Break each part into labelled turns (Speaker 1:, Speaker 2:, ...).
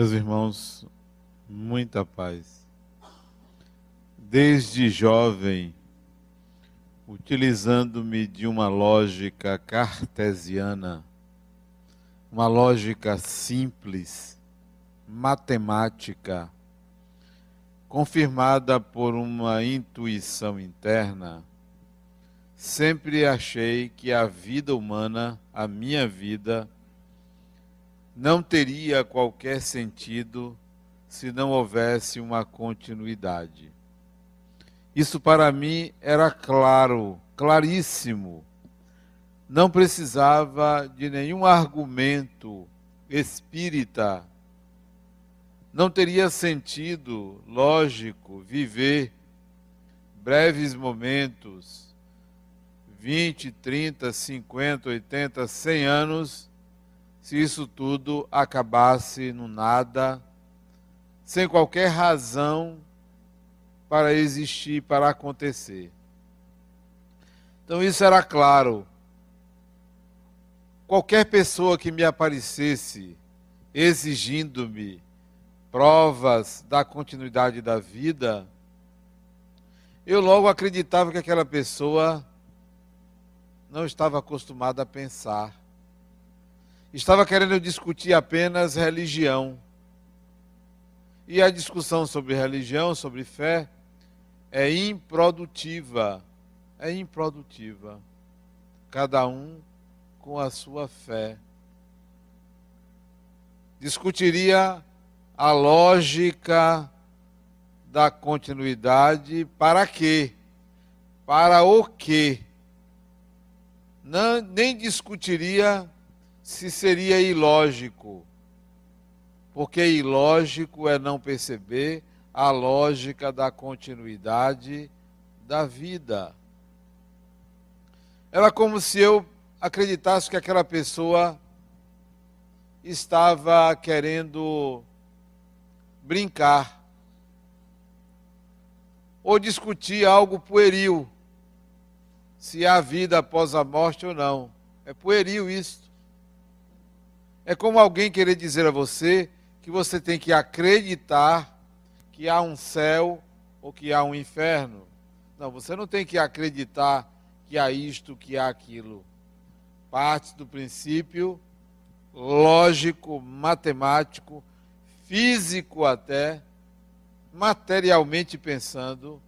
Speaker 1: Meus irmãos, muita paz. Desde jovem, utilizando-me de uma lógica cartesiana, uma lógica simples, matemática, confirmada por uma intuição interna, sempre achei que a vida humana, a minha vida, não teria qualquer sentido se não houvesse uma continuidade. Isso para mim era claro, claríssimo. Não precisava de nenhum argumento espírita. Não teria sentido, lógico, viver breves momentos, 20, 30, 50, 80, 100 anos se isso tudo acabasse no nada, sem qualquer razão para existir, para acontecer. Então isso era claro. Qualquer pessoa que me aparecesse exigindo-me provas da continuidade da vida, eu logo acreditava que aquela pessoa não estava acostumada a pensar estava querendo discutir apenas religião. E a discussão sobre religião, sobre fé, é improdutiva. É improdutiva. Cada um com a sua fé. Discutiria a lógica da continuidade para quê? Para o quê? Não, nem discutiria se seria ilógico. Porque ilógico é não perceber a lógica da continuidade da vida. Era como se eu acreditasse que aquela pessoa estava querendo brincar ou discutir algo pueril, se há vida após a morte ou não. É pueril isso. É como alguém querer dizer a você que você tem que acreditar que há um céu ou que há um inferno. Não, você não tem que acreditar que há isto, que há aquilo. Parte do princípio lógico, matemático, físico até, materialmente pensando,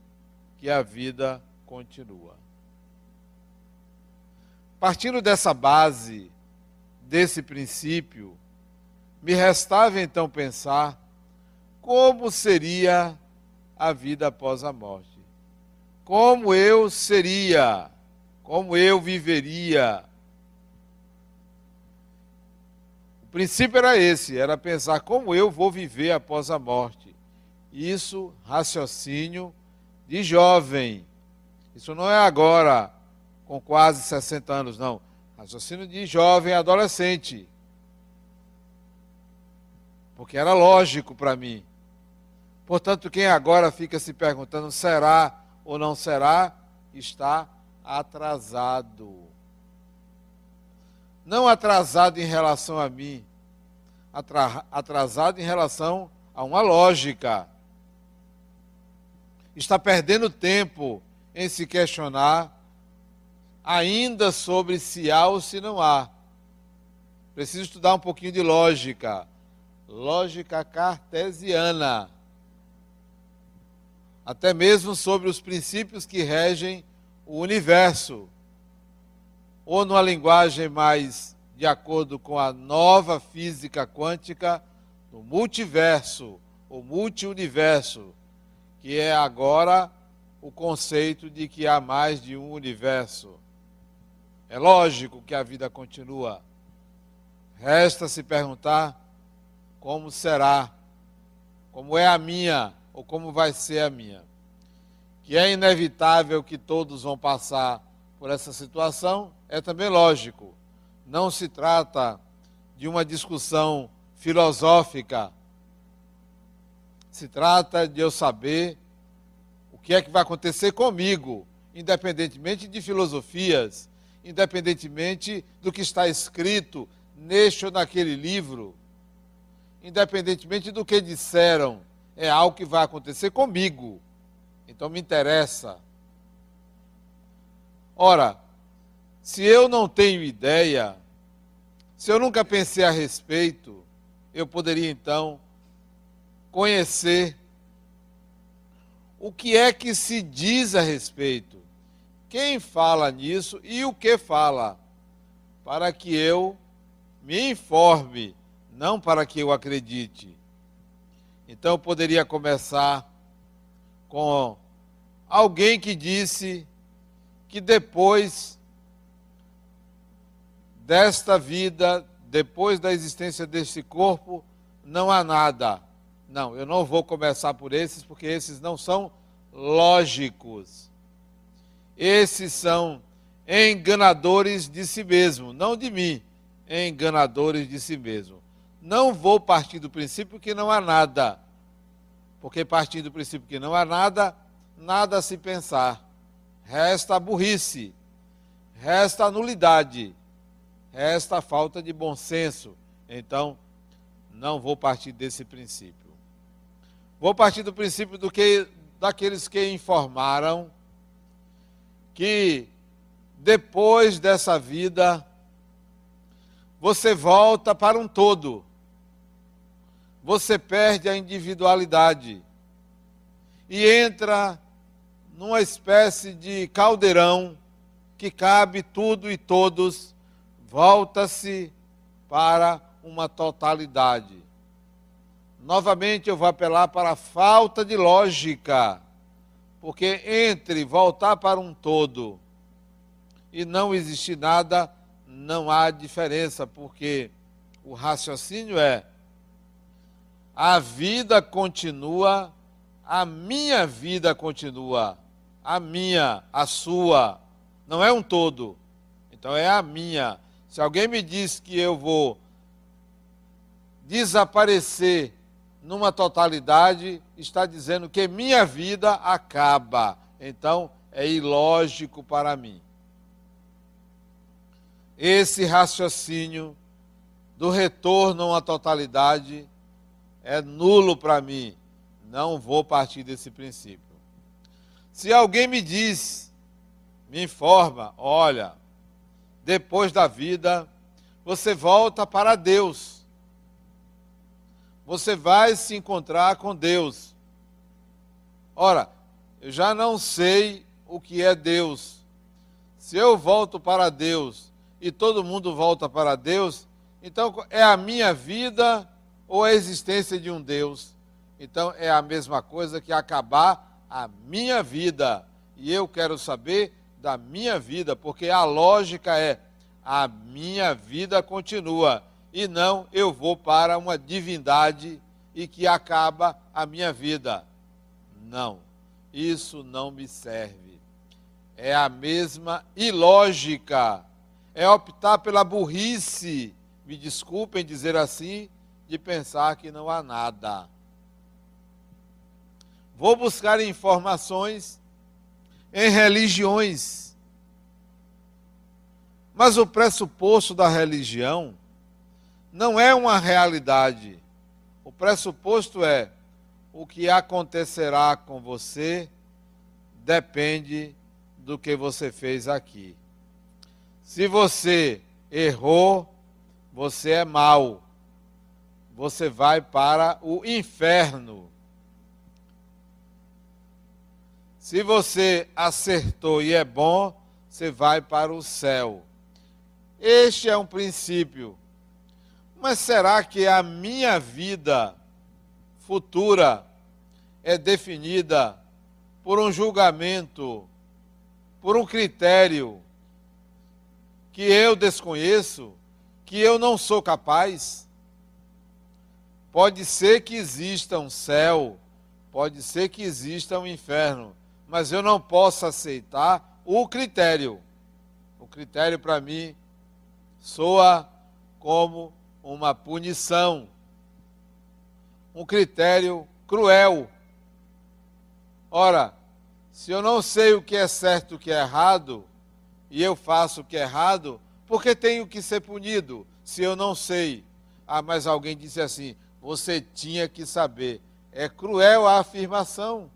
Speaker 1: que a vida continua. Partindo dessa base, desse princípio, me restava então pensar como seria a vida após a morte. Como eu seria, como eu viveria. O princípio era esse, era pensar como eu vou viver após a morte. Isso, raciocínio de jovem. Isso não é agora, com quase 60 anos, não Raciocínio de jovem adolescente. Porque era lógico para mim. Portanto, quem agora fica se perguntando será ou não será, está atrasado. Não atrasado em relação a mim, atrasado em relação a uma lógica. Está perdendo tempo em se questionar ainda sobre se há ou se não há. Preciso estudar um pouquinho de lógica. Lógica cartesiana. Até mesmo sobre os princípios que regem o universo. Ou numa linguagem mais de acordo com a nova física quântica, no multiverso, ou multiuniverso, que é agora o conceito de que há mais de um universo. É lógico que a vida continua. Resta se perguntar como será, como é a minha ou como vai ser a minha. Que é inevitável que todos vão passar por essa situação, é também lógico. Não se trata de uma discussão filosófica. Se trata de eu saber o que é que vai acontecer comigo, independentemente de filosofias, independentemente do que está escrito neste ou naquele livro. independentemente do que disseram, é algo que vai acontecer comigo. Então me interessa. Ora, se eu não tenho ideia, se eu nunca pensei a respeito, eu poderia então conhecer o que é que se diz a respeito, quem fala nisso e o que fala, para que eu me informe, não para que eu acredite. Então eu poderia começar com alguém que disse que depois desta vida, depois da existência desse corpo, não há nada. Não, eu não vou começar por esses, porque esses não são lógicos. Esses são enganadores de si mesmo, não de mim, enganadores de si mesmo. Não vou partir do princípio que não há nada, porque partindo do princípio que não há nada, nada a se pensar. Resta a burrice, resta a nulidade, resta a falta de bom senso. Então, não vou partir desse princípio. Vou partir do princípio do que daqueles que informaram que depois dessa vida você volta para um todo. Você perde a individualidade e entra numa espécie de caldeirão que cabe tudo e todos, volta-se para uma totalidade. Novamente eu vou apelar para a falta de lógica, porque entre voltar para um todo e não existir nada, não há diferença, porque o raciocínio é: a vida continua, a minha vida continua, a minha, a sua, não é um todo, então é a minha. Se alguém me diz que eu vou desaparecer numa totalidade, está dizendo que minha vida acaba. Então, é ilógico para mim. Esse raciocínio do retorno uma totalidade é nulo para mim. Não vou partir desse princípio. Se alguém me diz, me informa, olha, depois da vida, você volta para Deus você vai se encontrar com Deus. Ora, eu já não sei o que é Deus. Se eu volto para Deus e todo mundo volta para Deus, então é a minha vida ou a existência de um Deus? Então é a mesma coisa que acabar a minha vida. E eu quero saber da minha vida, porque a lógica é a minha vida continua e não eu vou para uma divindade e que acaba a minha vida. Não, isso não me serve. É a mesma ilógica. É optar pela burrice, me desculpem dizer assim, de pensar que não há nada. Vou buscar informações em religiões. Mas o pressuposto da religião não é uma realidade. O pressuposto é o que acontecerá com você depende do que você fez aqui. Se você errou, você é mau. Você vai para o inferno. Se você acertou e é bom, você vai para o céu. Este é um princípio mas será que a minha vida futura é definida por um julgamento, por um critério que eu desconheço, que eu não sou capaz? Pode ser que exista um céu, pode ser que exista um inferno, mas eu não posso aceitar o critério. O critério para mim soa como uma punição, um critério cruel. Ora, se eu não sei o que é certo e o que é errado, e eu faço o que é errado, por que tenho que ser punido se eu não sei? Ah, mas alguém disse assim: Você tinha que saber. É cruel a afirmação.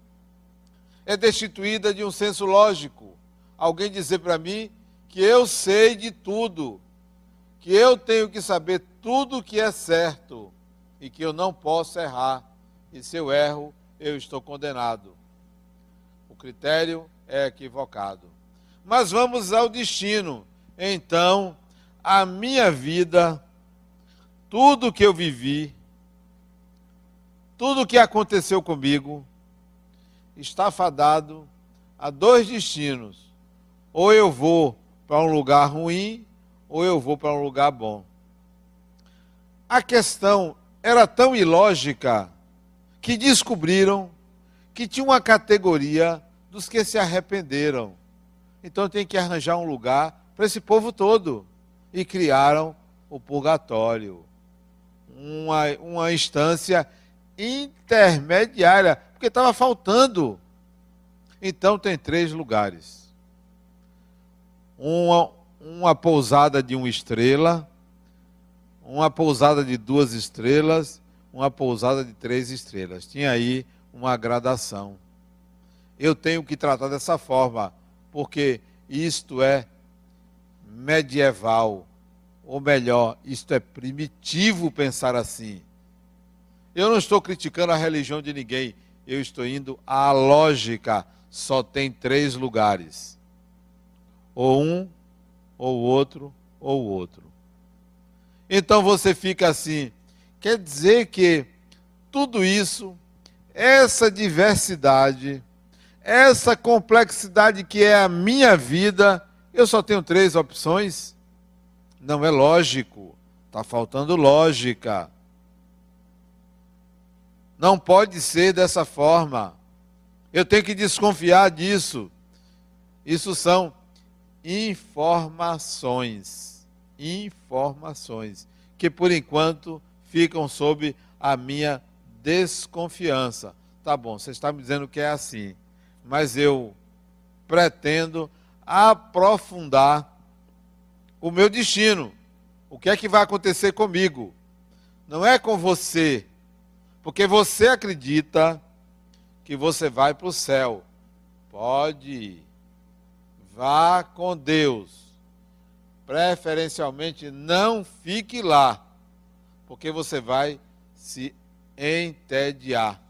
Speaker 1: É destituída de um senso lógico. Alguém dizer para mim que eu sei de tudo, que eu tenho que saber tudo que é certo e que eu não posso errar. E se eu erro, eu estou condenado. O critério é equivocado. Mas vamos ao destino. Então, a minha vida, tudo que eu vivi, tudo que aconteceu comigo, está fadado a dois destinos. Ou eu vou para um lugar ruim, ou eu vou para um lugar bom. A questão era tão ilógica que descobriram que tinha uma categoria dos que se arrependeram. Então tem que arranjar um lugar para esse povo todo. E criaram o purgatório. Uma, uma instância intermediária, porque estava faltando. Então tem três lugares: uma, uma pousada de uma estrela, uma pousada de duas estrelas, uma pousada de três estrelas. Tinha aí uma gradação. Eu tenho que tratar dessa forma, porque isto é medieval, ou melhor, isto é primitivo pensar assim. Eu não estou criticando a religião de ninguém, eu estou indo à lógica. Só tem três lugares: ou um, ou outro, ou outro. Então você fica assim, quer dizer que tudo isso, essa diversidade, essa complexidade que é a minha vida, eu só tenho três opções? Não é lógico, está faltando lógica. Não pode ser dessa forma. Eu tenho que desconfiar disso. Isso são informações. Informações que por enquanto ficam sob a minha desconfiança. Tá bom, você está me dizendo que é assim, mas eu pretendo aprofundar o meu destino. O que é que vai acontecer comigo? Não é com você, porque você acredita que você vai para o céu. Pode ir. Vá com Deus. Preferencialmente não fique lá, porque você vai se entediar.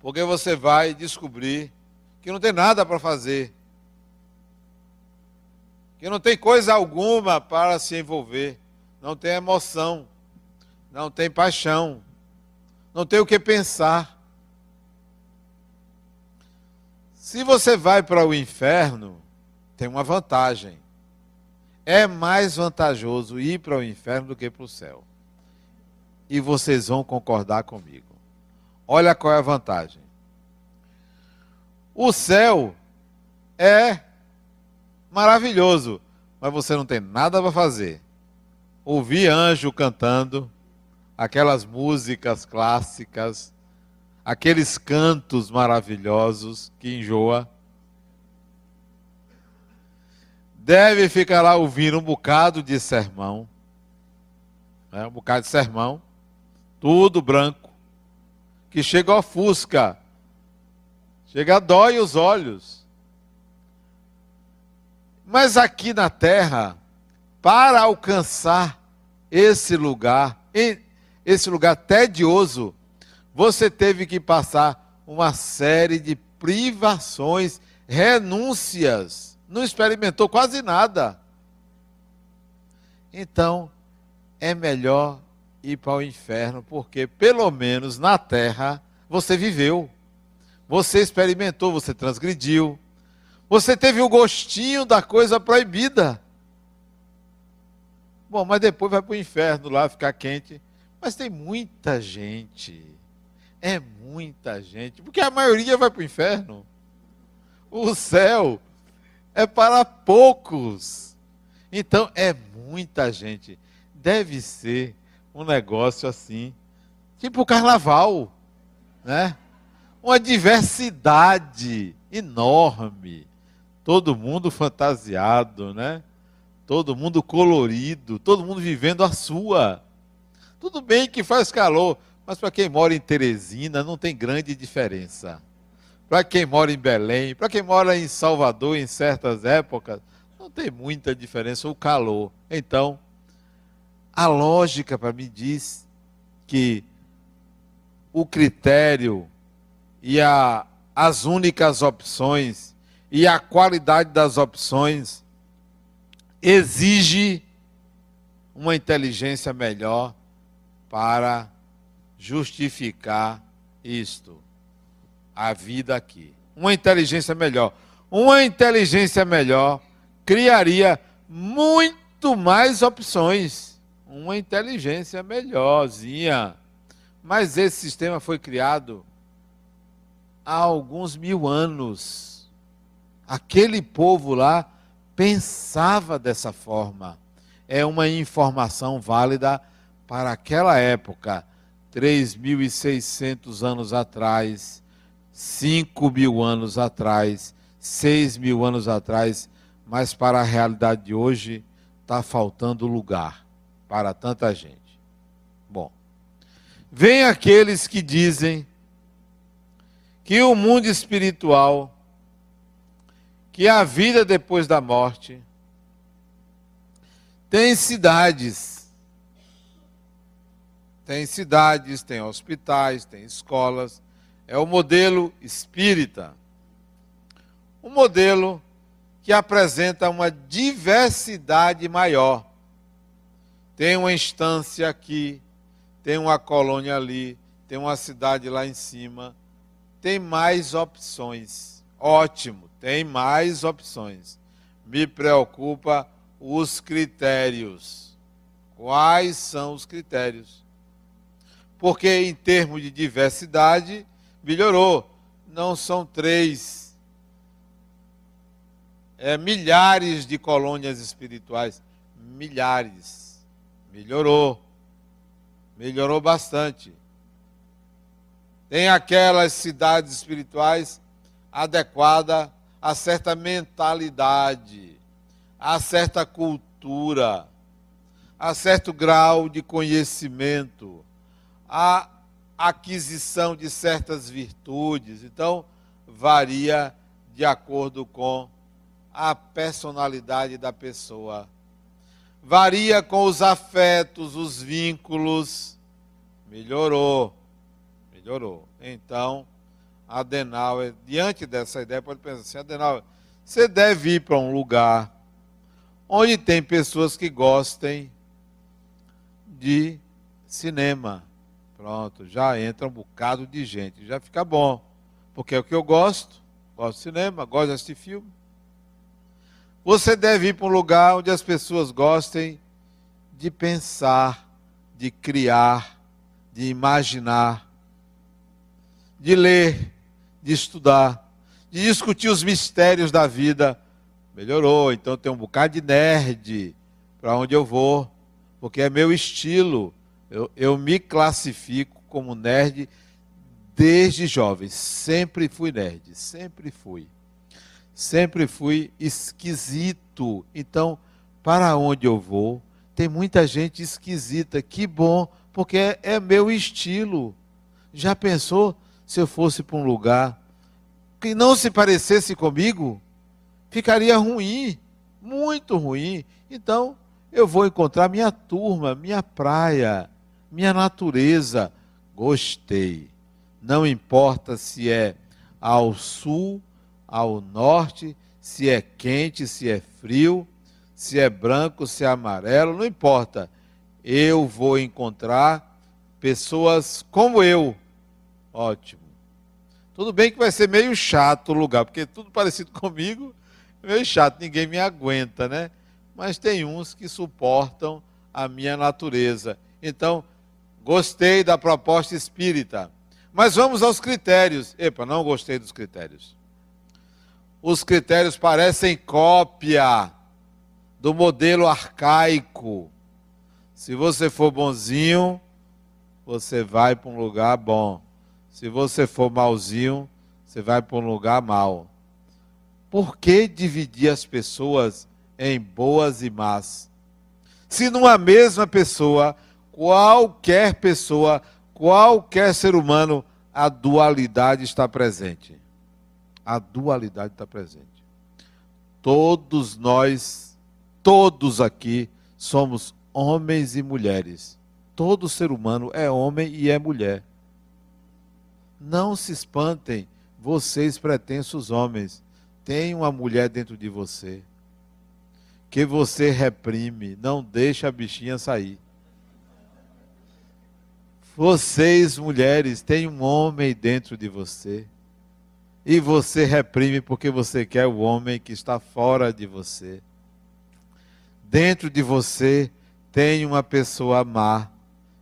Speaker 1: Porque você vai descobrir que não tem nada para fazer. Que não tem coisa alguma para se envolver. Não tem emoção não tem paixão, não tem o que pensar. Se você vai para o inferno, tem uma vantagem. É mais vantajoso ir para o inferno do que para o céu. E vocês vão concordar comigo. Olha qual é a vantagem. O céu é maravilhoso, mas você não tem nada para fazer. Ouvir anjo cantando, aquelas músicas clássicas, aqueles cantos maravilhosos que enjoa. Deve ficar lá ouvindo um bocado de sermão, né, um bocado de sermão, tudo branco, que chega a ofusca, chega a dói os olhos. Mas aqui na terra, para alcançar esse lugar, esse lugar tedioso, você teve que passar uma série de privações, renúncias, não experimentou quase nada. Então, é melhor ir para o inferno, porque pelo menos na terra você viveu, você experimentou, você transgrediu, você teve o gostinho da coisa proibida. Bom, mas depois vai para o inferno lá ficar quente mas tem muita gente. É muita gente. Porque a maioria vai para o inferno. O céu é para poucos. Então é muita gente. Deve ser um negócio assim, tipo carnaval, né? Uma diversidade enorme. Todo mundo fantasiado, né? Todo mundo colorido, todo mundo vivendo a sua Tudo bem que faz calor, mas para quem mora em Teresina não tem grande diferença. Para quem mora em Belém, para quem mora em Salvador em certas épocas, não tem muita diferença o calor. Então, a lógica para mim diz que o critério e a, as únicas opções e a qualidade das opções exige uma inteligência melhor para justificar isto, a vida aqui. Uma inteligência melhor. Uma inteligência melhor criaria muito mais opções. Uma inteligência melhorzinha. Mas esse sistema foi criado há alguns mil anos. Aquele povo lá pensava dessa forma. É uma informação válida para aquela época, 3.600 anos atrás, 5 mil anos atrás, 6 mil anos atrás, mas para a realidade de hoje está faltando lugar para tanta gente. Bom, vem aqueles que dizem que o mundo espiritual, que a vida depois da morte, tem cidades, tem cidades, tem hospitais, tem escolas, é o modelo espírita. Um modelo que apresenta uma diversidade maior. Tem uma instância aqui, tem uma colônia ali, tem uma cidade lá em cima, tem mais opções. Ótimo, tem mais opções. Me preocupa os critérios. Quais são os critérios? Porque em termos de diversidade, melhorou. Não são três, é, milhares de colônias espirituais. Milhares. Melhorou. Melhorou bastante. Tem aquelas cidades espirituais adequadas a certa mentalidade, a certa cultura, a certo grau de conhecimento, a aquisição de certas virtudes. Então, varia de acordo com a personalidade da pessoa. Varia com os afetos, os vínculos. Melhorou melhorou. Então, Adenauer, diante dessa ideia, pode pensar assim: Adenauer, você deve ir para um lugar onde tem pessoas que gostem de cinema. Pronto, já entra um bocado de gente, já fica bom. Porque é o que eu gosto, gosto de cinema, gosto de assistir filme. Você deve ir para um lugar onde as pessoas gostem de pensar, de criar, de imaginar de ler, de estudar, de discutir os mistérios da vida. Melhorou, então tem um bocado de nerd para onde eu vou, porque é meu estilo. Eu, eu me classifico como nerd desde jovem. Sempre fui nerd, sempre fui. Sempre fui esquisito. Então, para onde eu vou, tem muita gente esquisita. Que bom, porque é, é meu estilo. Já pensou se eu fosse para um lugar que não se parecesse comigo, ficaria ruim, muito ruim. Então, eu vou encontrar minha turma, minha praia, minha natureza. Gostei. Não importa se é ao sul, ao norte, se é quente, se é frio, se é branco, se é amarelo, não importa. Eu vou encontrar pessoas como eu. Ótimo. Tudo bem que vai ser meio chato o lugar, porque tudo parecido comigo, meio chato, ninguém me aguenta, né? Mas tem uns que suportam a minha natureza. Então, gostei da proposta espírita. Mas vamos aos critérios. Epa, não gostei dos critérios. Os critérios parecem cópia do modelo arcaico. Se você for bonzinho, você vai para um lugar bom. Se você for malzinho, você vai para um lugar mal. Por que dividir as pessoas em boas e más? Se numa mesma pessoa qualquer pessoa, qualquer ser humano, a dualidade está presente. A dualidade está presente. Todos nós, todos aqui, somos homens e mulheres. Todo ser humano é homem e é mulher. Não se espantem, vocês pretensos homens. Tem uma mulher dentro de você que você reprime, não deixa a bichinha sair. Vocês, mulheres, têm um homem dentro de você. E você reprime porque você quer o homem que está fora de você. Dentro de você tem uma pessoa má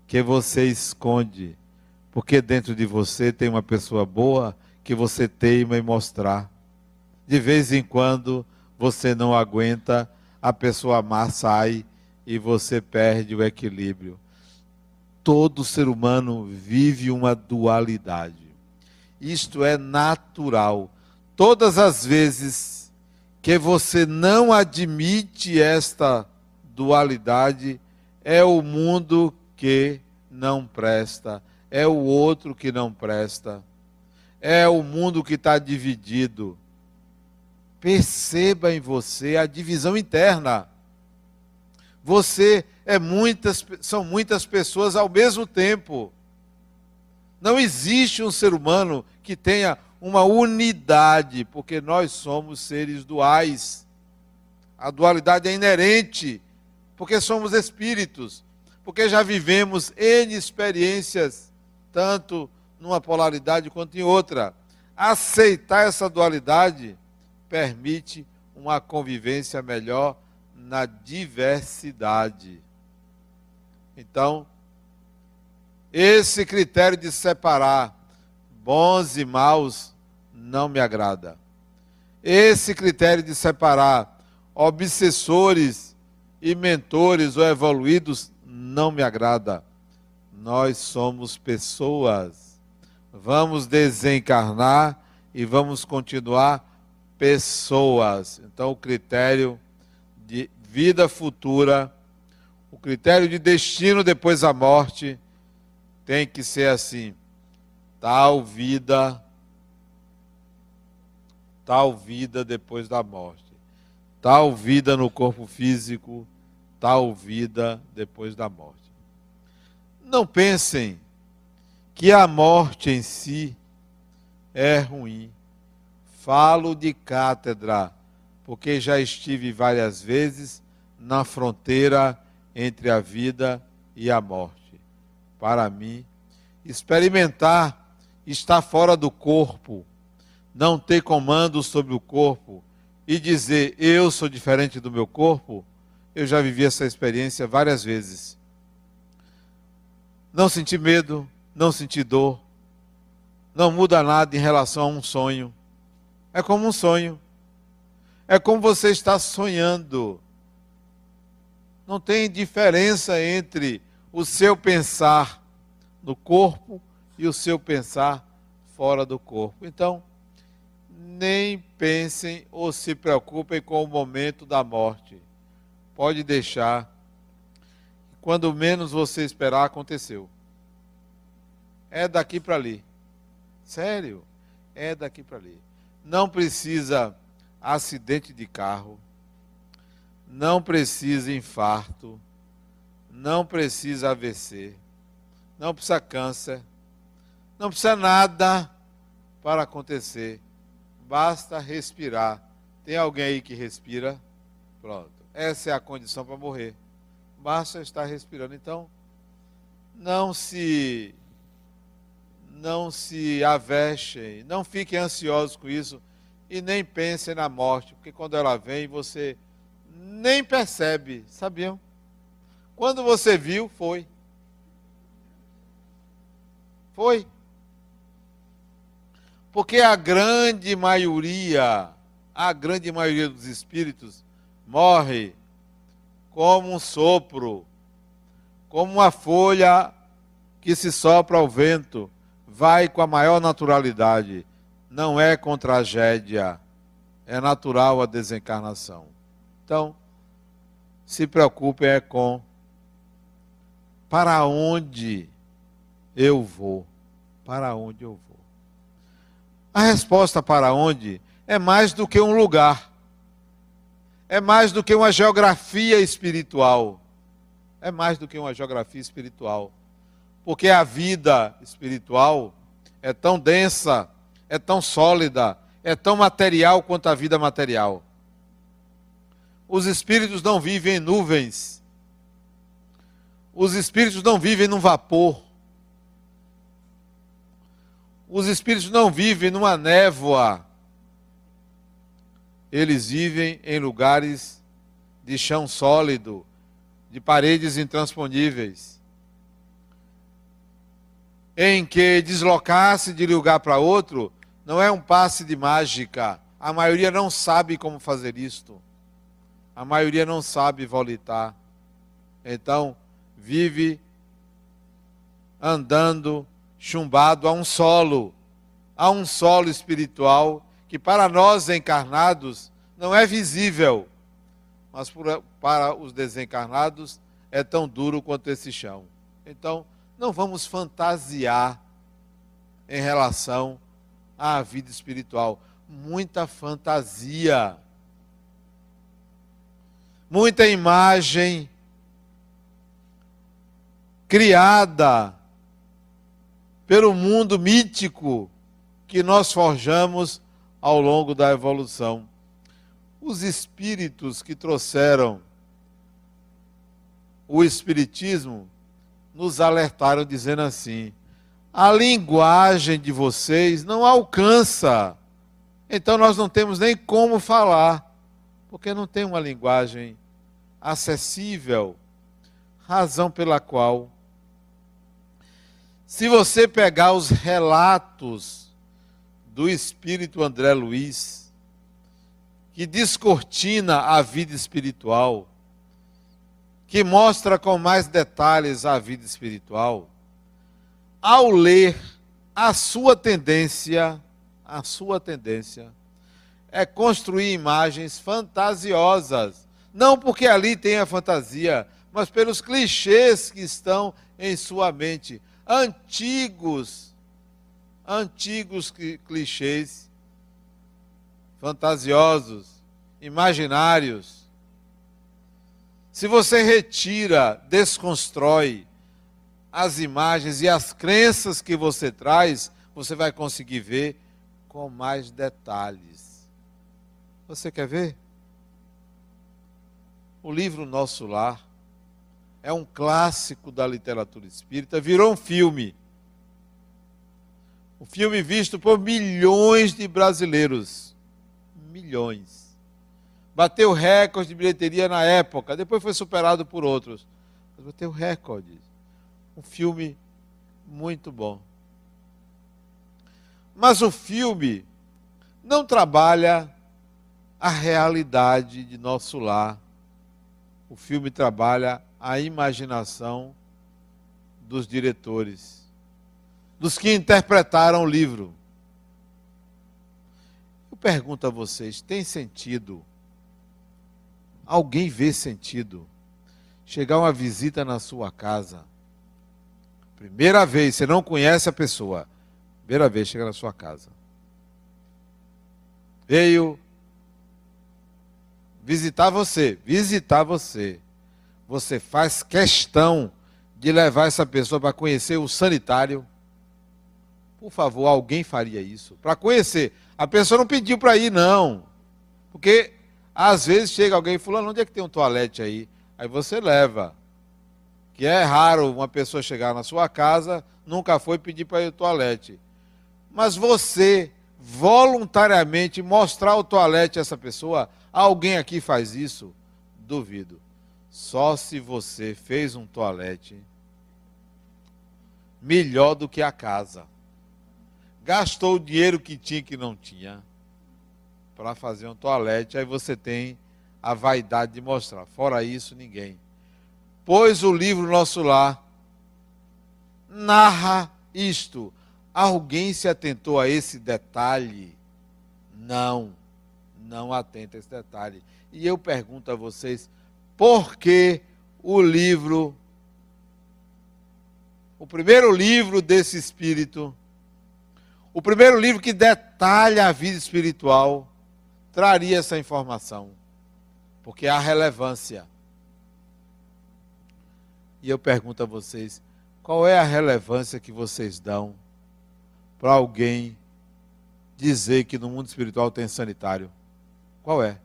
Speaker 1: que você esconde, porque dentro de você tem uma pessoa boa que você teima em mostrar. De vez em quando você não aguenta, a pessoa má sai e você perde o equilíbrio. Todo ser humano vive uma dualidade. Isto é natural. Todas as vezes que você não admite esta dualidade, é o mundo que não presta, é o outro que não presta, é o mundo que está dividido. Perceba em você a divisão interna. Você é muitas, são muitas pessoas ao mesmo tempo. Não existe um ser humano que tenha uma unidade, porque nós somos seres duais. A dualidade é inerente, porque somos espíritos, porque já vivemos N experiências, tanto numa polaridade quanto em outra. Aceitar essa dualidade permite uma convivência melhor na diversidade. Então, esse critério de separar bons e maus não me agrada. Esse critério de separar obsessores e mentores ou evoluídos não me agrada. Nós somos pessoas. Vamos desencarnar e vamos continuar pessoas. Então, o critério de vida futura, critério de destino depois da morte, tem que ser assim: tal vida, tal vida depois da morte, tal vida no corpo físico, tal vida depois da morte. Não pensem que a morte em si é ruim. Falo de cátedra, porque já estive várias vezes na fronteira entre a vida e a morte para mim. Experimentar estar fora do corpo, não ter comando sobre o corpo e dizer eu sou diferente do meu corpo, eu já vivi essa experiência várias vezes. Não sentir medo, não sentir dor, não muda nada em relação a um sonho. É como um sonho. É como você está sonhando. Não tem diferença entre o seu pensar no corpo e o seu pensar fora do corpo. Então, nem pensem ou se preocupem com o momento da morte. Pode deixar. Quando menos você esperar, aconteceu. É daqui para ali. Sério? É daqui para ali. Não precisa acidente de carro. Não precisa infarto não precisa AVC, não precisa câncer, não precisa nada para acontecer. Basta respirar. Tem alguém aí que respira? Pronto. Essa é a condição para morrer. Basta estar respirando. Então, não se não se avexem, não fiquem ansiosos com isso e nem pensem na morte, porque quando ela vem você nem percebe, sabiam? Quando você viu, foi. Foi. Porque a grande maioria, a grande maioria dos espíritos morre como um sopro, como uma folha que se sopra ao vento, vai com a maior naturalidade. Não é com tragédia, é natural a desencarnação. Então, se preocupem é com para onde eu vou? Para onde eu vou? A resposta para onde é mais do que um lugar, é mais do que uma geografia espiritual, é mais do que uma geografia espiritual, porque a vida espiritual é tão densa, é tão sólida, é tão material quanto a vida material. Os espíritos não vivem em nuvens. Os espíritos não vivem num vapor. Os espíritos não vivem numa névoa. Eles vivem em lugares de chão sólido, de paredes intransponíveis, em que deslocar-se de lugar para outro não é um passe de mágica. A maioria não sabe como fazer isto. A maioria não sabe volitar. Então, vive andando chumbado a um solo, a um solo espiritual que para nós encarnados não é visível, mas para os desencarnados é tão duro quanto esse chão. Então, não vamos fantasiar em relação à vida espiritual. Muita fantasia, muita imagem criada pelo mundo mítico que nós forjamos ao longo da evolução. Os espíritos que trouxeram o Espiritismo nos alertaram dizendo assim: a linguagem de vocês não alcança, então nós não temos nem como falar, porque não tem uma linguagem acessível, razão pela qual se você pegar os relatos do espírito André Luiz, que descortina a vida espiritual, que mostra com mais detalhes a vida espiritual, ao ler, a sua tendência, a sua tendência é construir imagens fantasiosas, não porque ali tem a fantasia, mas pelos clichês que estão em sua mente antigos, antigos clichês, fantasiosos, imaginários. Se você retira, desconstrói as imagens e as crenças que você traz, você vai conseguir ver com mais detalhes. Você quer ver? O livro Nosso Lar é um clássico da literatura espírita, virou um filme. Um filme visto por milhões de brasileiros. Milhões. Bateu recorde de bilheteria na época, depois foi superado por outros. Mas bateu recorde. Um filme muito bom. Mas o filme não trabalha a realidade de nosso lar. O filme trabalha a imaginação dos diretores, dos que interpretaram o livro. Eu pergunto a vocês: tem sentido? Alguém vê sentido? Chegar uma visita na sua casa, primeira vez, você não conhece a pessoa, primeira vez chega na sua casa. Veio visitar você, visitar você você faz questão de levar essa pessoa para conhecer o sanitário? Por favor, alguém faria isso? Para conhecer. A pessoa não pediu para ir, não. Porque às vezes chega alguém e fala, onde é que tem um toalete aí? Aí você leva. Que é raro uma pessoa chegar na sua casa, nunca foi pedir para ir ao toalete. Mas você voluntariamente mostrar o toalete a essa pessoa, alguém aqui faz isso? Duvido. Só se você fez um toalete melhor do que a casa. Gastou o dinheiro que tinha que não tinha para fazer um toalete, aí você tem a vaidade de mostrar. Fora isso, ninguém. Pois o livro Nosso Lar narra isto. Alguém se atentou a esse detalhe? Não, não atenta a esse detalhe. E eu pergunto a vocês, porque o livro o primeiro livro desse espírito, o primeiro livro que detalha a vida espiritual, traria essa informação, porque há relevância. E eu pergunto a vocês: qual é a relevância que vocês dão para alguém dizer que no mundo espiritual tem sanitário? Qual é?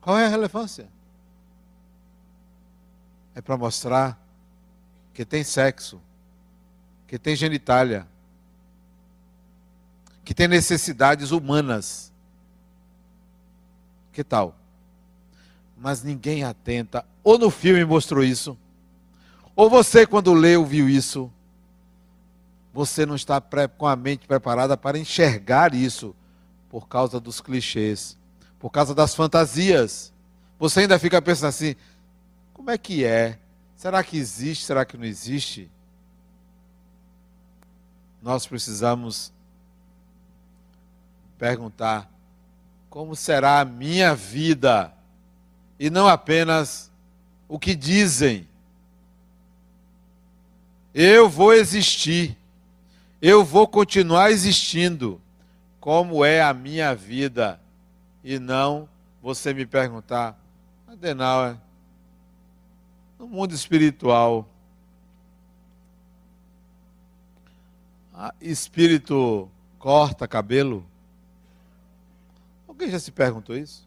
Speaker 1: Qual é a relevância? É para mostrar que tem sexo, que tem genitália, que tem necessidades humanas. Que tal? Mas ninguém atenta. Ou no filme mostrou isso, ou você, quando leu, viu isso. Você não está com a mente preparada para enxergar isso por causa dos clichês por causa das fantasias. Você ainda fica pensando assim: como é que é? Será que existe? Será que não existe? Nós precisamos perguntar: como será a minha vida? E não apenas o que dizem. Eu vou existir. Eu vou continuar existindo. Como é a minha vida? e não você me perguntar, Adenauer, no mundo espiritual, espírito corta cabelo? Alguém já se perguntou isso?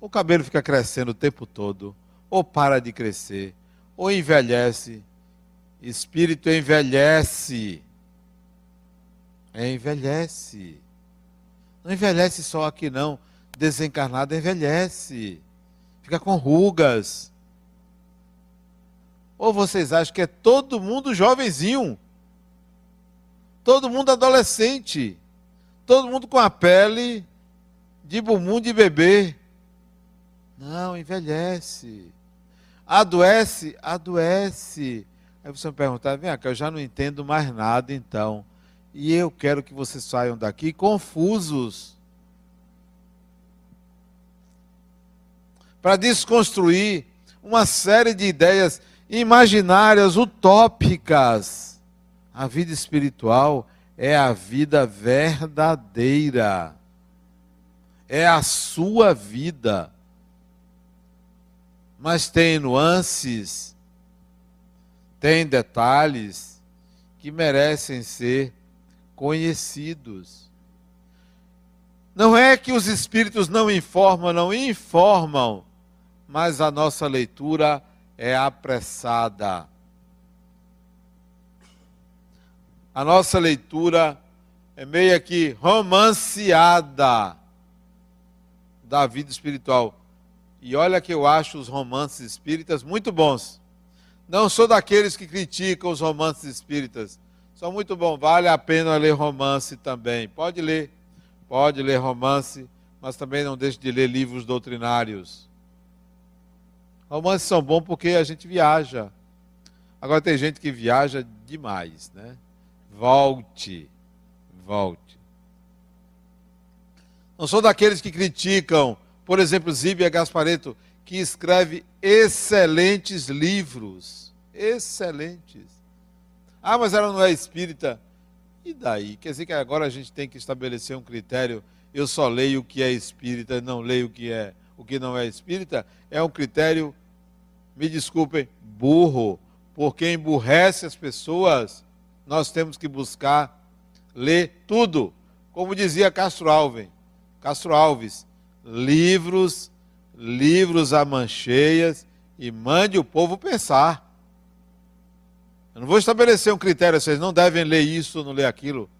Speaker 1: O cabelo fica crescendo o tempo todo, ou para de crescer, ou envelhece. Espírito envelhece. Envelhece. Não envelhece só aqui, não. Desencarnado envelhece. Fica com rugas. Ou vocês acham que é todo mundo jovenzinho? Todo mundo adolescente. Todo mundo com a pele de bumbum de bebê. Não, envelhece. Adoece? Adoece. Aí você me perguntar, vem cá, eu já não entendo mais nada então. E eu quero que vocês saiam daqui confusos. Para desconstruir uma série de ideias imaginárias, utópicas. A vida espiritual é a vida verdadeira. É a sua vida. Mas tem nuances, tem detalhes que merecem ser conhecidos. Não é que os espíritos não informam, não informam, mas a nossa leitura é apressada. A nossa leitura é meio que romanceada da vida espiritual. E olha que eu acho os romances espíritas muito bons. Não sou daqueles que criticam os romances espíritas são muito bons. Vale a pena ler romance também. Pode ler, pode ler romance, mas também não deixe de ler livros doutrinários. Romances são bons porque a gente viaja. Agora tem gente que viaja demais, né? Volte, volte. Não sou daqueles que criticam, por exemplo, Zíbia Gaspareto, que escreve excelentes livros. Excelentes. Ah, mas ela não é espírita. E daí? Quer dizer que agora a gente tem que estabelecer um critério. Eu só leio o que é espírita, não leio o que é o que não é espírita. É um critério, me desculpem, burro, porque emburrece as pessoas. Nós temos que buscar ler tudo, como dizia Castro Alves. Castro Alves, livros, livros a mancheias e mande o povo pensar. Eu não vou estabelecer um critério, vocês não devem ler isso não ler aquilo.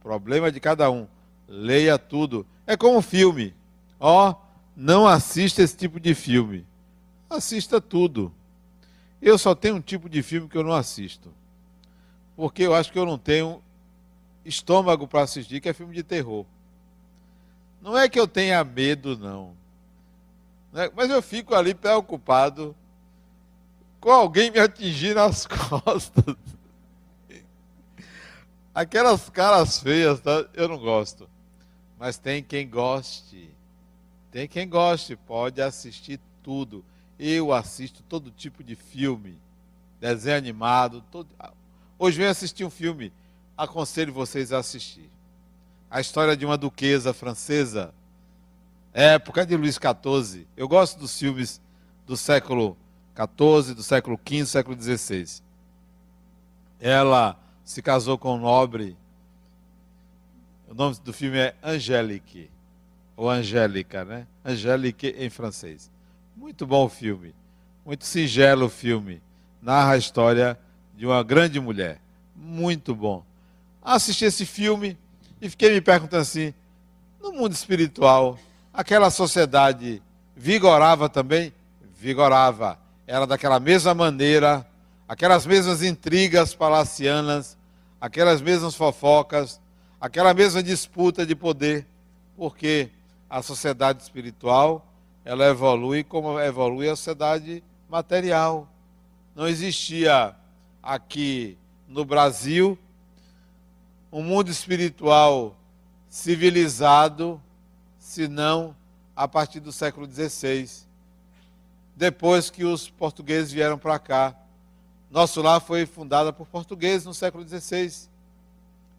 Speaker 1: Problema de cada um. Leia tudo. É como filme. Ó, oh, não assista esse tipo de filme. Assista tudo. Eu só tenho um tipo de filme que eu não assisto. Porque eu acho que eu não tenho estômago para assistir, que é filme de terror. Não é que eu tenha medo, não. É, mas eu fico ali preocupado com alguém me atingir nas costas. Aquelas caras feias, tá? eu não gosto. Mas tem quem goste. Tem quem goste, pode assistir tudo. Eu assisto todo tipo de filme, desenho animado. Todo... Hoje venho assistir um filme, aconselho vocês a assistir. A história de uma duquesa francesa, época de Luís XIV. Eu gosto dos filmes do século XIV, do século XV, século XVI. Ela se casou com um nobre. O nome do filme é Angélique, ou Angélica, né? Angélique em francês. Muito bom o filme, muito singelo o filme. Narra a história de uma grande mulher. Muito bom. Assisti esse filme e fiquei me perguntando assim: no mundo espiritual, aquela sociedade vigorava também? Vigorava. Era daquela mesma maneira aquelas mesmas intrigas palacianas, aquelas mesmas fofocas, aquela mesma disputa de poder, porque a sociedade espiritual ela evolui como evolui a sociedade material. Não existia aqui no Brasil um mundo espiritual civilizado, senão a partir do século XVI, depois que os portugueses vieram para cá nosso lar foi fundado por portugueses no século XVI.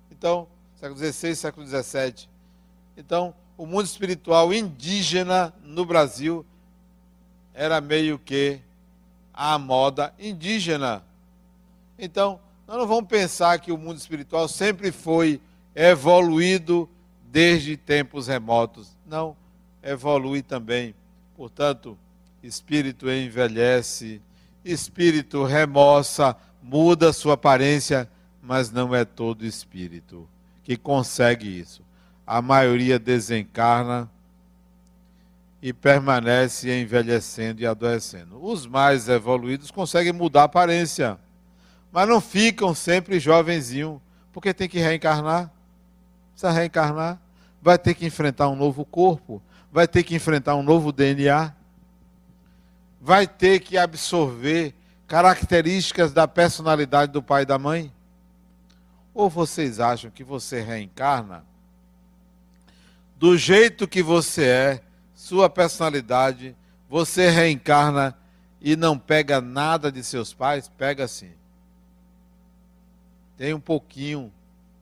Speaker 1: Então, século XVI, século XVII. Então, o mundo espiritual indígena no Brasil era meio que a moda indígena. Então, nós não vamos pensar que o mundo espiritual sempre foi evoluído desde tempos remotos. Não, evolui também. Portanto, espírito envelhece, espírito remoça, muda sua aparência, mas não é todo espírito que consegue isso. A maioria desencarna e permanece envelhecendo e adoecendo. Os mais evoluídos conseguem mudar a aparência, mas não ficam sempre jovenzinho, porque tem que reencarnar. Precisa reencarnar, vai ter que enfrentar um novo corpo, vai ter que enfrentar um novo DNA vai ter que absorver características da personalidade do pai e da mãe? Ou vocês acham que você reencarna do jeito que você é, sua personalidade, você reencarna e não pega nada de seus pais? Pega sim. Tem um pouquinho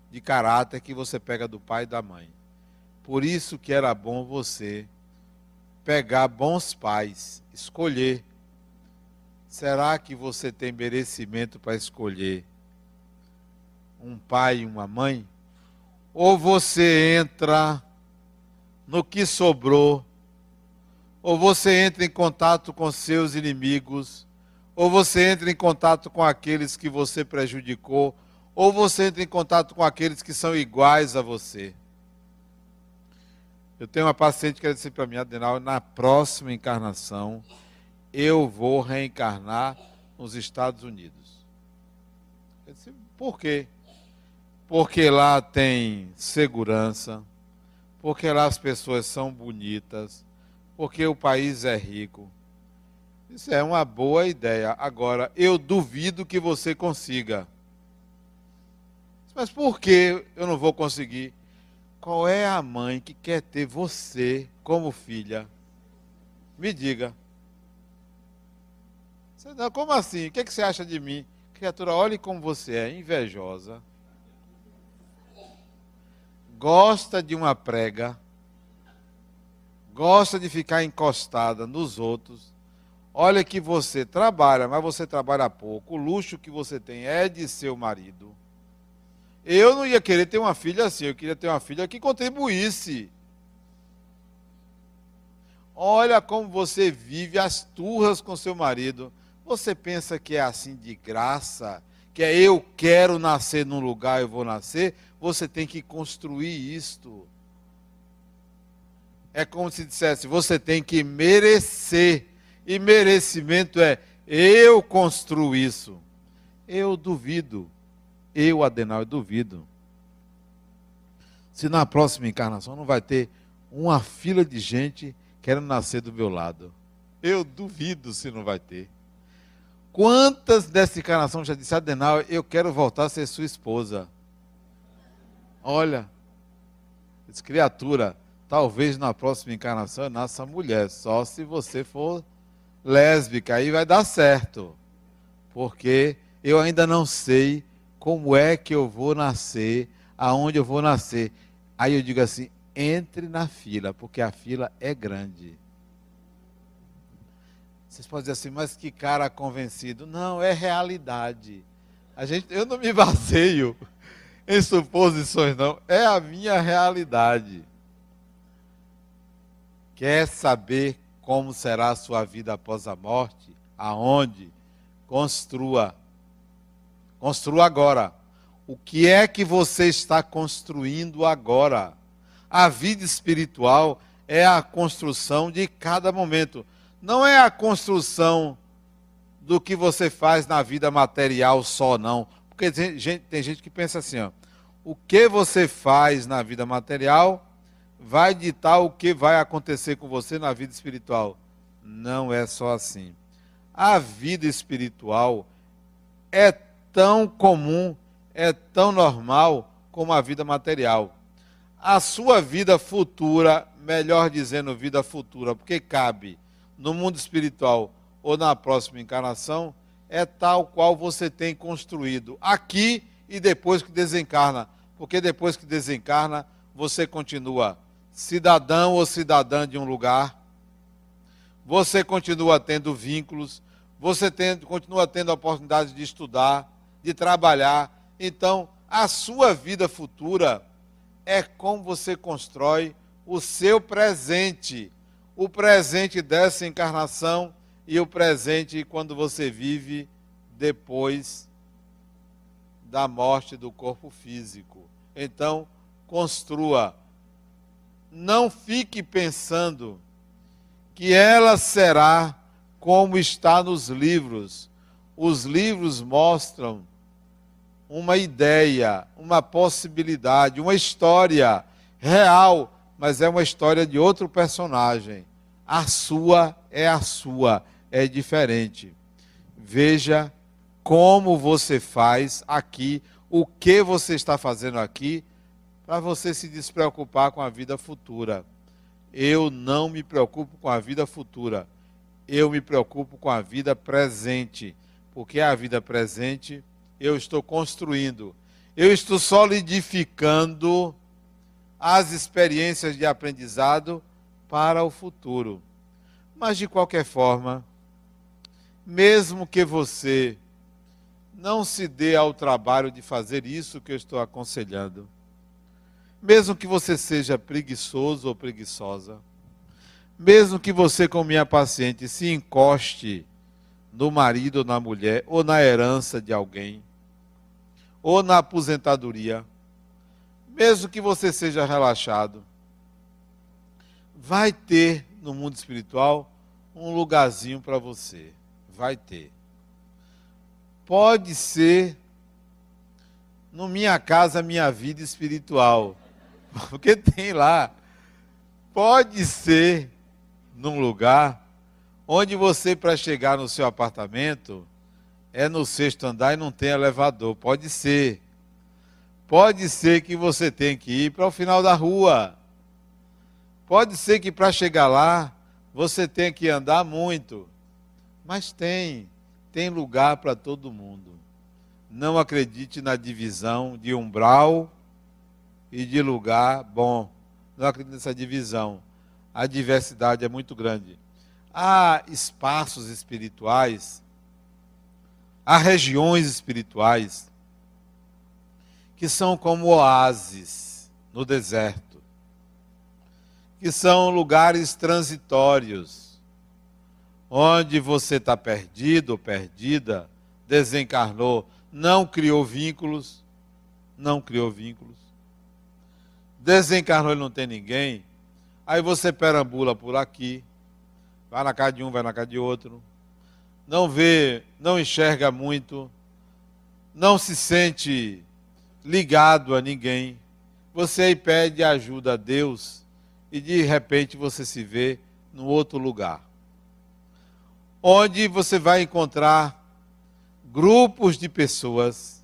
Speaker 1: de caráter que você pega do pai e da mãe. Por isso que era bom você pegar bons pais, escolher. Será que você tem merecimento para escolher um pai e uma mãe? Ou você entra no que sobrou, ou você entra em contato com seus inimigos, ou você entra em contato com aqueles que você prejudicou, ou você entra em contato com aqueles que são iguais a você. Eu tenho uma paciente que disse para mim, Adenal, na próxima encarnação eu vou reencarnar nos Estados Unidos. Eu disse, por quê? Porque lá tem segurança, porque lá as pessoas são bonitas, porque o país é rico. Isso é uma boa ideia. Agora, eu duvido que você consiga. Mas por que eu não vou conseguir? Qual é a mãe que quer ter você como filha? Me diga. Você, não, como assim? O que, é que você acha de mim? Criatura, olhe como você é, invejosa. Gosta de uma prega. Gosta de ficar encostada nos outros. Olha que você trabalha, mas você trabalha pouco. O luxo que você tem é de seu marido. Eu não ia querer ter uma filha assim, eu queria ter uma filha que contribuísse. Olha como você vive as turras com seu marido. Você pensa que é assim de graça? Que é eu quero nascer num lugar, eu vou nascer? Você tem que construir isto. É como se dissesse, você tem que merecer. E merecimento é eu construo isso. Eu duvido eu, Adenal, duvido. Se na próxima encarnação não vai ter uma fila de gente querendo nascer do meu lado. Eu duvido se não vai ter. Quantas dessa encarnação já disse, Adenal, eu quero voltar a ser sua esposa? Olha, criatura, talvez na próxima encarnação eu nasça mulher, só se você for lésbica, aí vai dar certo. Porque eu ainda não sei como é que eu vou nascer, aonde eu vou nascer. Aí eu digo assim: entre na fila, porque a fila é grande. Vocês podem dizer assim, mas que cara convencido. Não, é realidade. A gente, eu não me baseio em suposições, não. É a minha realidade. Quer saber como será a sua vida após a morte? Aonde? Construa. Construa agora. O que é que você está construindo agora? A vida espiritual é a construção de cada momento não é a construção do que você faz na vida material só, não. Porque tem gente, que pensa assim, ó, o que você faz na vida material vai ditar o que vai acontecer com você na vida espiritual. Não é só assim. A vida espiritual é tão comum, é tão normal como a vida material. A sua vida futura, melhor dizendo, vida futura, porque cabe no mundo espiritual ou na próxima encarnação é tal qual você tem construído aqui e depois que desencarna. Porque depois que desencarna, você continua cidadão ou cidadã de um lugar, você continua tendo vínculos, você tem, continua tendo a oportunidade de estudar, de trabalhar. Então, a sua vida futura é como você constrói o seu presente o presente dessa encarnação e o presente quando você vive depois da morte do corpo físico. Então, construa. Não fique pensando que ela será como está nos livros. Os livros mostram uma ideia, uma possibilidade, uma história real mas é uma história de outro personagem. A sua é a sua, é diferente. Veja como você faz aqui, o que você está fazendo aqui, para você se despreocupar com a vida futura. Eu não me preocupo com a vida futura, eu me preocupo com a vida presente, porque a vida presente eu estou construindo, eu estou solidificando as experiências de aprendizado para o futuro. Mas, de qualquer forma, mesmo que você não se dê ao trabalho de fazer isso que eu estou aconselhando, mesmo que você seja preguiçoso ou preguiçosa, mesmo que você, com minha paciente, se encoste no marido ou na mulher, ou na herança de alguém, ou na aposentadoria, mesmo que você seja relaxado, vai ter no mundo espiritual um lugarzinho para você. Vai ter. Pode ser no Minha Casa Minha Vida Espiritual. Porque tem lá. Pode ser num lugar onde você, para chegar no seu apartamento, é no sexto andar e não tem elevador. Pode ser. Pode ser que você tenha que ir para o final da rua. Pode ser que para chegar lá você tenha que andar muito. Mas tem, tem lugar para todo mundo. Não acredite na divisão de umbral e de lugar bom. Não acredite nessa divisão. A diversidade é muito grande. Há espaços espirituais, há regiões espirituais que são como oásis no deserto, que são lugares transitórios, onde você está perdido ou perdida, desencarnou, não criou vínculos, não criou vínculos, desencarnou e não tem ninguém, aí você perambula por aqui, vai na casa de um, vai na casa de outro, não vê, não enxerga muito, não se sente ligado a ninguém. Você aí pede ajuda a Deus e de repente você se vê num outro lugar. Onde você vai encontrar grupos de pessoas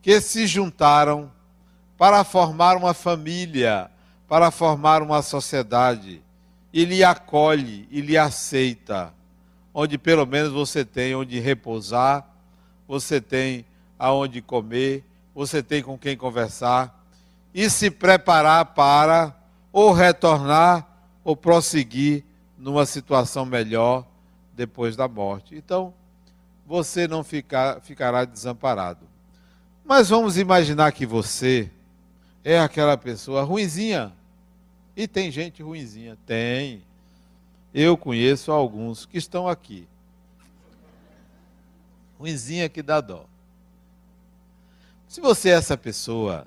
Speaker 1: que se juntaram para formar uma família, para formar uma sociedade, e lhe acolhe e lhe aceita onde pelo menos você tem onde repousar, você tem aonde comer, você tem com quem conversar e se preparar para ou retornar ou prosseguir numa situação melhor depois da morte. Então, você não ficar, ficará desamparado. Mas vamos imaginar que você é aquela pessoa ruinzinha. E tem gente ruinzinha. Tem. Eu conheço alguns que estão aqui. Ruinzinha que dá dó. Se você é essa pessoa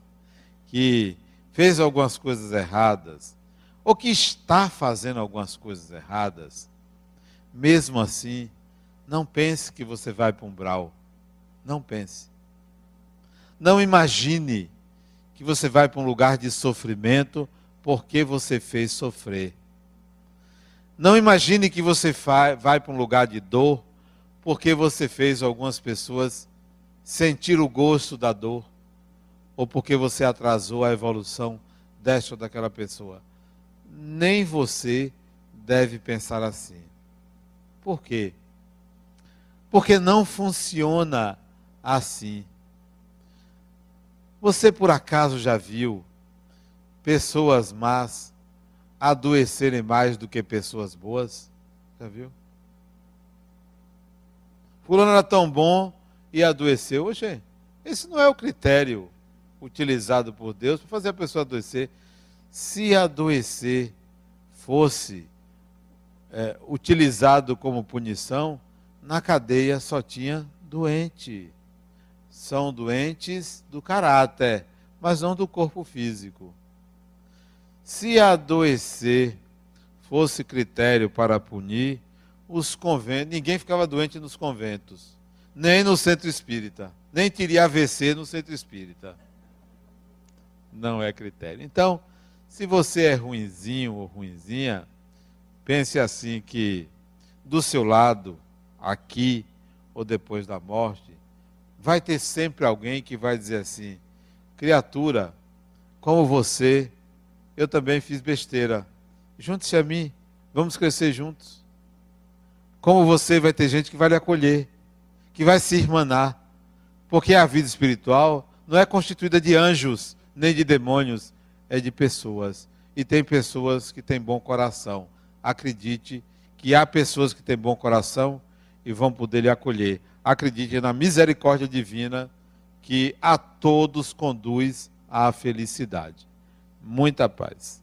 Speaker 1: que fez algumas coisas erradas, ou que está fazendo algumas coisas erradas, mesmo assim, não pense que você vai para um brau. Não pense. Não imagine que você vai para um lugar de sofrimento porque você fez sofrer. Não imagine que você vai para um lugar de dor porque você fez algumas pessoas sentir o gosto da dor ou porque você atrasou a evolução desta ou daquela pessoa. Nem você deve pensar assim. Por quê? Porque não funciona assim. Você por acaso já viu pessoas más adoecerem mais do que pessoas boas? Já viu? Fulano era tão bom e adoeceu. Oxe, esse não é o critério utilizado por Deus para fazer a pessoa adoecer. Se adoecer fosse é, utilizado como punição, na cadeia só tinha doente. São doentes do caráter, mas não do corpo físico. Se adoecer fosse critério para punir, os conventos, ninguém ficava doente nos conventos, nem no centro espírita, nem teria AVC no centro espírita não é critério. Então, se você é ruinzinho ou ruinzinha, pense assim que do seu lado, aqui ou depois da morte, vai ter sempre alguém que vai dizer assim: criatura, como você, eu também fiz besteira. Junte-se a mim, vamos crescer juntos. Como você, vai ter gente que vai lhe acolher, que vai se irmanar, porque a vida espiritual não é constituída de anjos, nem de demônios, é de pessoas. E tem pessoas que têm bom coração. Acredite que há pessoas que têm bom coração e vão poder lhe acolher. Acredite na misericórdia divina que a todos conduz à felicidade. Muita paz.